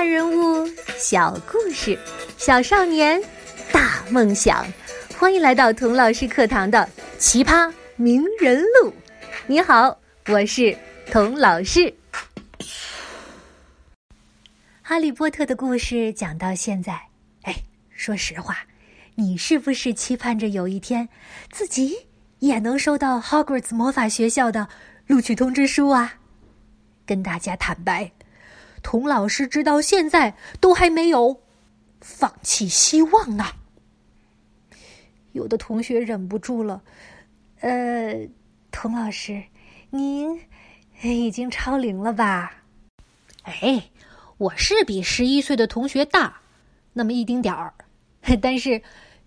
大人物，小故事，小少年，大梦想。欢迎来到童老师课堂的《奇葩名人录》。你好，我是童老师。哈利波特的故事讲到现在，哎，说实话，你是不是期盼着有一天自己也能收到 Hogwarts 魔法学校的录取通知书啊？跟大家坦白。童老师直到现在都还没有放弃希望呢。有的同学忍不住了，呃，童老师，您已经超龄了吧？哎，我是比十一岁的同学大那么一丁点儿，但是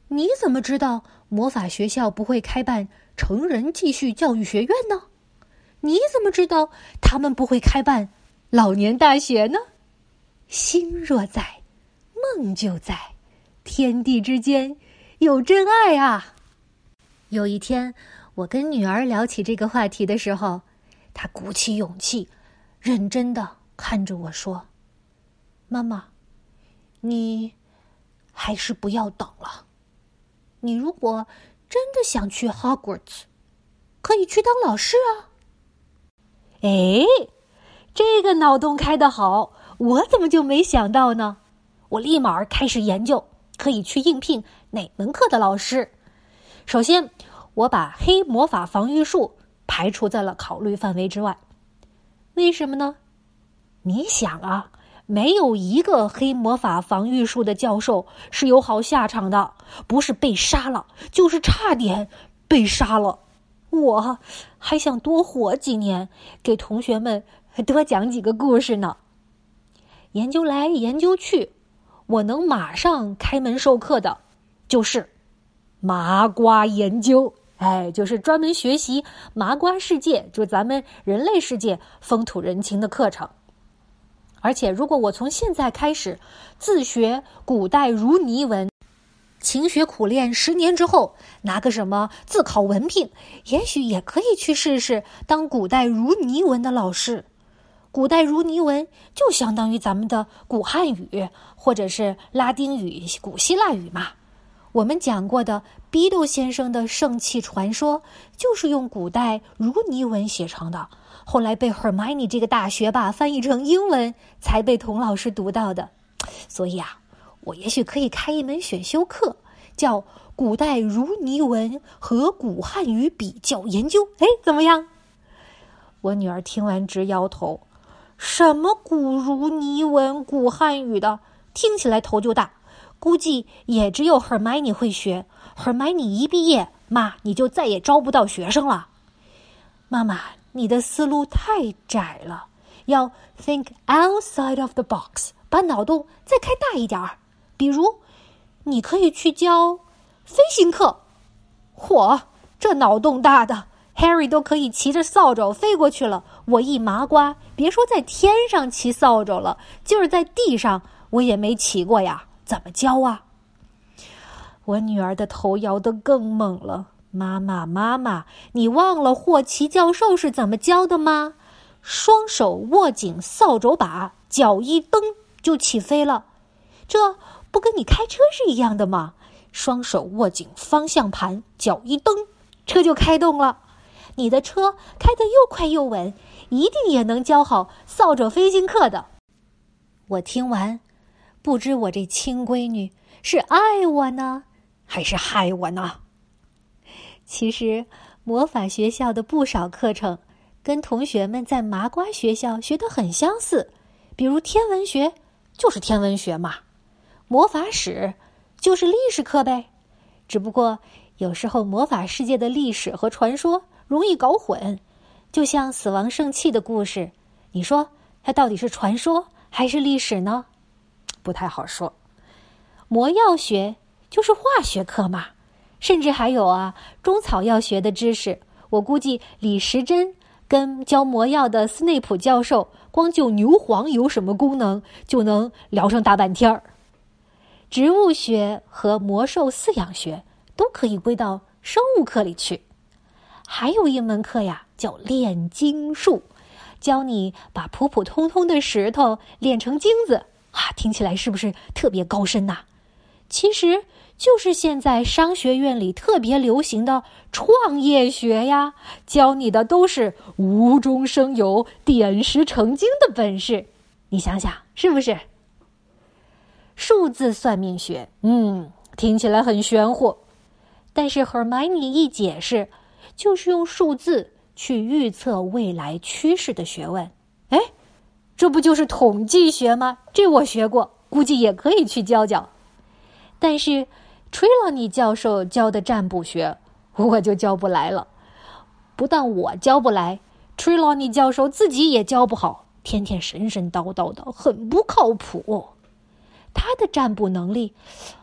你怎么知道魔法学校不会开办成人继续教育学院呢？你怎么知道他们不会开办？老年大学呢？心若在，梦就在，天地之间有真爱啊！有一天，我跟女儿聊起这个话题的时候，她鼓起勇气，认真的看着我说：“妈妈，你还是不要等了。你如果真的想去 Hogwarts，可以去当老师啊。”哎。这个脑洞开得好，我怎么就没想到呢？我立马开始研究，可以去应聘哪门课的老师。首先，我把黑魔法防御术排除在了考虑范围之外。为什么呢？你想啊，没有一个黑魔法防御术的教授是有好下场的，不是被杀了，就是差点被杀了。我还想多活几年，给同学们。多讲几个故事呢。研究来研究去，我能马上开门授课的，就是麻瓜研究。哎，就是专门学习麻瓜世界，就咱们人类世界风土人情的课程。而且，如果我从现在开始自学古代如泥文，勤学苦练十年之后，拿个什么自考文凭，也许也可以去试试当古代如泥文的老师。古代如尼文就相当于咱们的古汉语，或者是拉丁语、古希腊语嘛。我们讲过的比斗先生的圣器传说，就是用古代如尼文写成的。后来被 Hermione 这个大学霸翻译成英文，才被童老师读到的。所以啊，我也许可以开一门选修课，叫《古代如尼文和古汉语比较研究》。哎，怎么样？我女儿听完直摇头。什么古如尼文、古汉语的，听起来头就大。估计也只有 Hermione 会学。Hermione 一毕业，妈你就再也招不到学生了。妈妈，你的思路太窄了，要 think outside of the box，把脑洞再开大一点儿。比如，你可以去教飞行课。嚯，这脑洞大的！Harry 都可以骑着扫帚飞过去了，我一麻瓜，别说在天上骑扫帚了，就是在地上我也没骑过呀，怎么教啊？我女儿的头摇得更猛了。妈妈，妈妈，你忘了霍奇教授是怎么教的吗？双手握紧扫帚把，脚一蹬就起飞了，这不跟你开车是一样的吗？双手握紧方向盘，脚一蹬，车就开动了。你的车开得又快又稳，一定也能教好扫帚飞行课的。我听完，不知我这亲闺女是爱我呢，还是害我呢？其实，魔法学校的不少课程跟同学们在麻瓜学校学的很相似，比如天文学就是天文学嘛，魔法史就是历史课呗。只不过有时候魔法世界的历史和传说。容易搞混，就像死亡圣器的故事，你说它到底是传说还是历史呢？不太好说。魔药学就是化学课嘛，甚至还有啊中草药学的知识。我估计李时珍跟教魔药的斯内普教授，光就牛黄有什么功能，就能聊上大半天儿。植物学和魔兽饲养学都可以归到生物课里去。还有一门课呀，叫炼金术，教你把普普通通的石头炼成金子，啊，听起来是不是特别高深呐？其实就是现在商学院里特别流行的创业学呀，教你的都是无中生有、点石成金的本事。你想想，是不是？数字算命学，嗯，听起来很玄乎，但是 Hermione 一解释，就是用数字去预测未来趋势的学问。哎，这不就是统计学吗？这我学过，估计也可以去教教。但是 t r e l a n y 教授教的占卜学，我就教不来了。不但我教不来 t r e l a n y 教授自己也教不好，天天神神叨叨的，很不靠谱。他的占卜能力，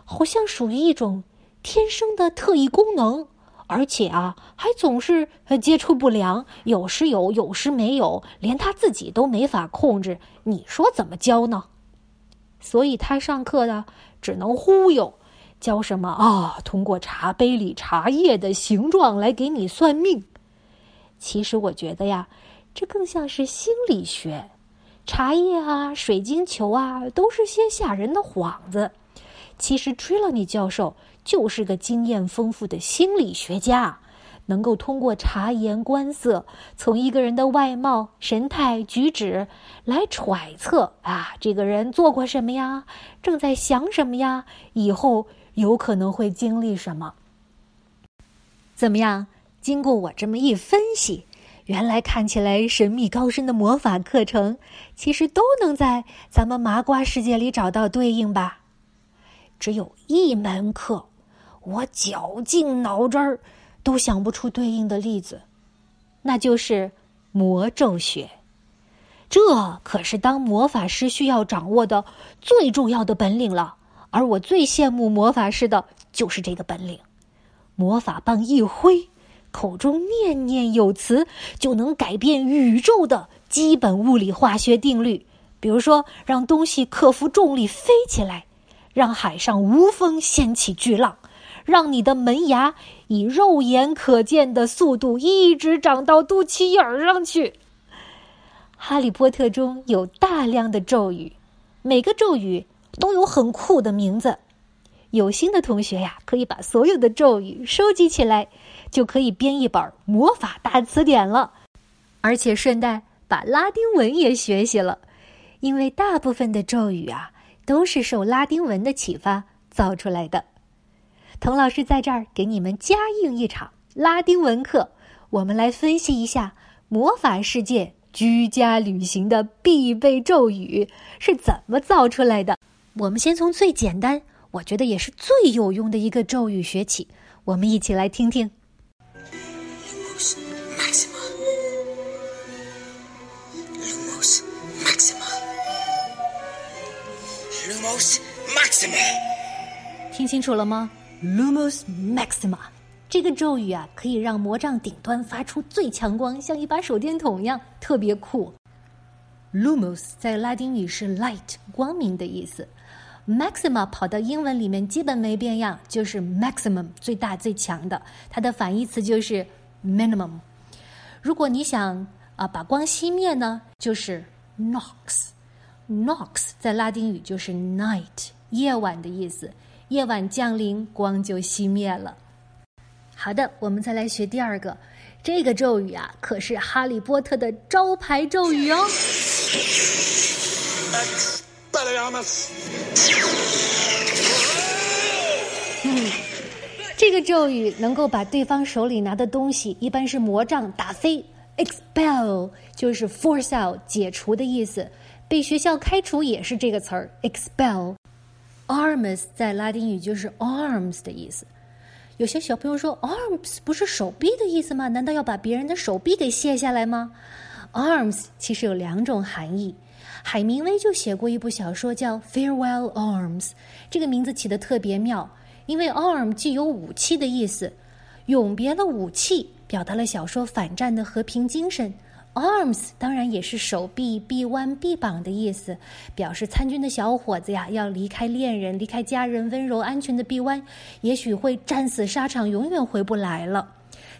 好像属于一种天生的特异功能，而且啊，还总是接触不良，有时有，有时没有，连他自己都没法控制。你说怎么教呢？所以他上课的只能忽悠，教什么啊？通过茶杯里茶叶的形状来给你算命。其实我觉得呀，这更像是心理学。茶叶啊，水晶球啊，都是些吓人的幌子。其实 Trelawney 教授就是个经验丰富的心理学家，能够通过察言观色，从一个人的外貌、神态、举止来揣测啊，这个人做过什么呀，正在想什么呀，以后有可能会经历什么。怎么样？经过我这么一分析。原来看起来神秘高深的魔法课程，其实都能在咱们麻瓜世界里找到对应吧？只有一门课，我绞尽脑汁儿都想不出对应的例子，那就是魔咒学。这可是当魔法师需要掌握的最重要的本领了。而我最羡慕魔法师的就是这个本领，魔法棒一挥。口中念念有词，就能改变宇宙的基本物理化学定律。比如说，让东西克服重力飞起来，让海上无风掀起巨浪，让你的门牙以肉眼可见的速度一直长到肚脐眼儿上去。哈利波特中有大量的咒语，每个咒语都有很酷的名字。有心的同学呀，可以把所有的咒语收集起来。就可以编一本魔法大词典了，而且顺带把拉丁文也学习了，因为大部分的咒语啊都是受拉丁文的启发造出来的。童老师在这儿给你们加映一场拉丁文课，我们来分析一下魔法世界居家旅行的必备咒语是怎么造出来的。我们先从最简单，我觉得也是最有用的一个咒语学起，我们一起来听听。Maxima，听清楚了吗？Lumos Maxima，这个咒语啊，可以让魔杖顶端发出最强光，像一把手电筒一样，特别酷。Lumos 在拉丁语是 light，光明的意思。Maxima 跑到英文里面基本没变样，就是 maximum，最大最强的。它的反义词就是 minimum。如果你想啊把光熄灭呢，就是 nox。nox 在拉丁语就是 night，夜晚的意思。夜晚降临，光就熄灭了。好的，我们再来学第二个。这个咒语啊，可是哈利波特的招牌咒语哦。嗯，这个咒语能够把对方手里拿的东西，一般是魔杖打飞。expel 就是 force out 解除的意思。被学校开除也是这个词儿，expel。arms 在拉丁语就是 arms 的意思。有些小朋友说，arms 不是手臂的意思吗？难道要把别人的手臂给卸下来吗？arms 其实有两种含义。海明威就写过一部小说叫《Farewell Arms》，这个名字起的特别妙，因为 arm 既有武器的意思，永别了武器，表达了小说反战的和平精神。Arms 当然也是手臂、臂弯、臂膀的意思，表示参军的小伙子呀要离开恋人、离开家人，温柔安全的臂弯，也许会战死沙场，永远回不来了。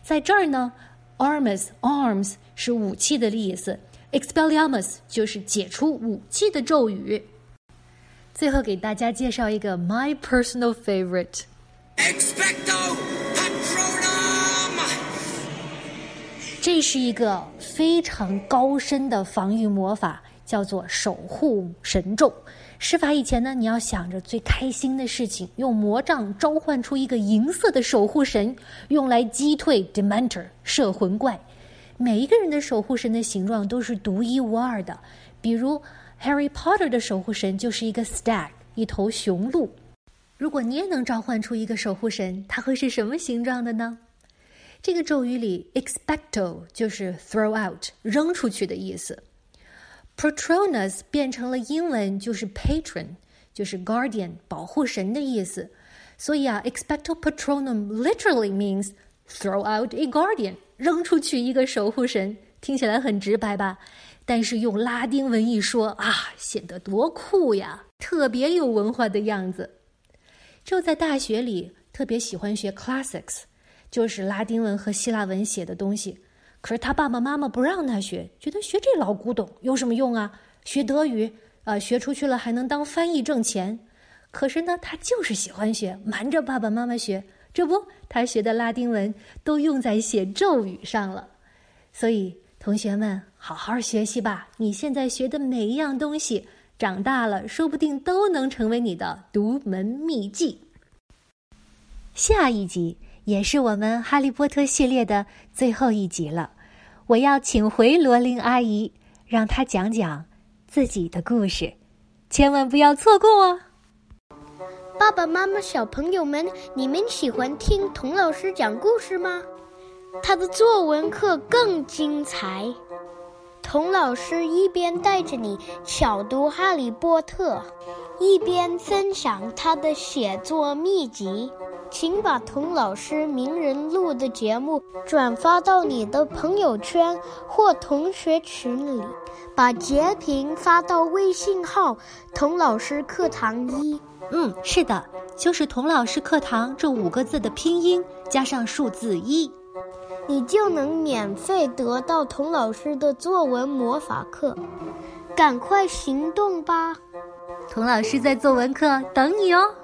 在这儿呢，arms arms 是武器的意思，expelliarmus 就是解除武器的咒语。最后给大家介绍一个 my personal favorite。Expecto Patronum。这是一个非常高深的防御魔法，叫做守护神咒。施法以前呢，你要想着最开心的事情，用魔杖召唤出一个银色的守护神，用来击退 Dementor 摄魂怪。每一个人的守护神的形状都是独一无二的，比如 Harry Potter 的守护神就是一个 stag，一头雄鹿。如果你也能召唤出一个守护神，它会是什么形状的呢？这个咒语里 expecto 就是 throw out 扔出去的意思。Patronus 变成了英文就是 patron，就是 guardian 保护神的意思。所以啊，expecto patronum literally means throw out a guardian， 扔出去一个守护神。听起来很直白吧？但是用拉丁文一说啊，显得多酷呀，特别有文化的样子。就在大学里特别喜欢学 classics，就是拉丁文和希腊文写的东西。可是他爸爸妈妈不让他学，觉得学这老古董有什么用啊？学德语，呃，学出去了还能当翻译挣钱。可是呢，他就是喜欢学，瞒着爸爸妈妈学。这不，他学的拉丁文都用在写咒语上了。所以，同学们，好好学习吧！你现在学的每一样东西，长大了说不定都能成为你的独门秘技。下一集。也是我们《哈利波特》系列的最后一集了，我要请回罗琳阿姨，让她讲讲自己的故事，千万不要错过哦！爸爸妈妈、小朋友们，你们喜欢听童老师讲故事吗？他的作文课更精彩，童老师一边带着你巧读《哈利波特》，一边分享他的写作秘籍。请把童老师名人录的节目转发到你的朋友圈或同学群里，把截屏发到微信号“童老师课堂一”。嗯，是的，就是“童老师课堂”这五个字的拼音加上数字一，你就能免费得到童老师的作文魔法课。赶快行动吧！童老师在作文课等你哦。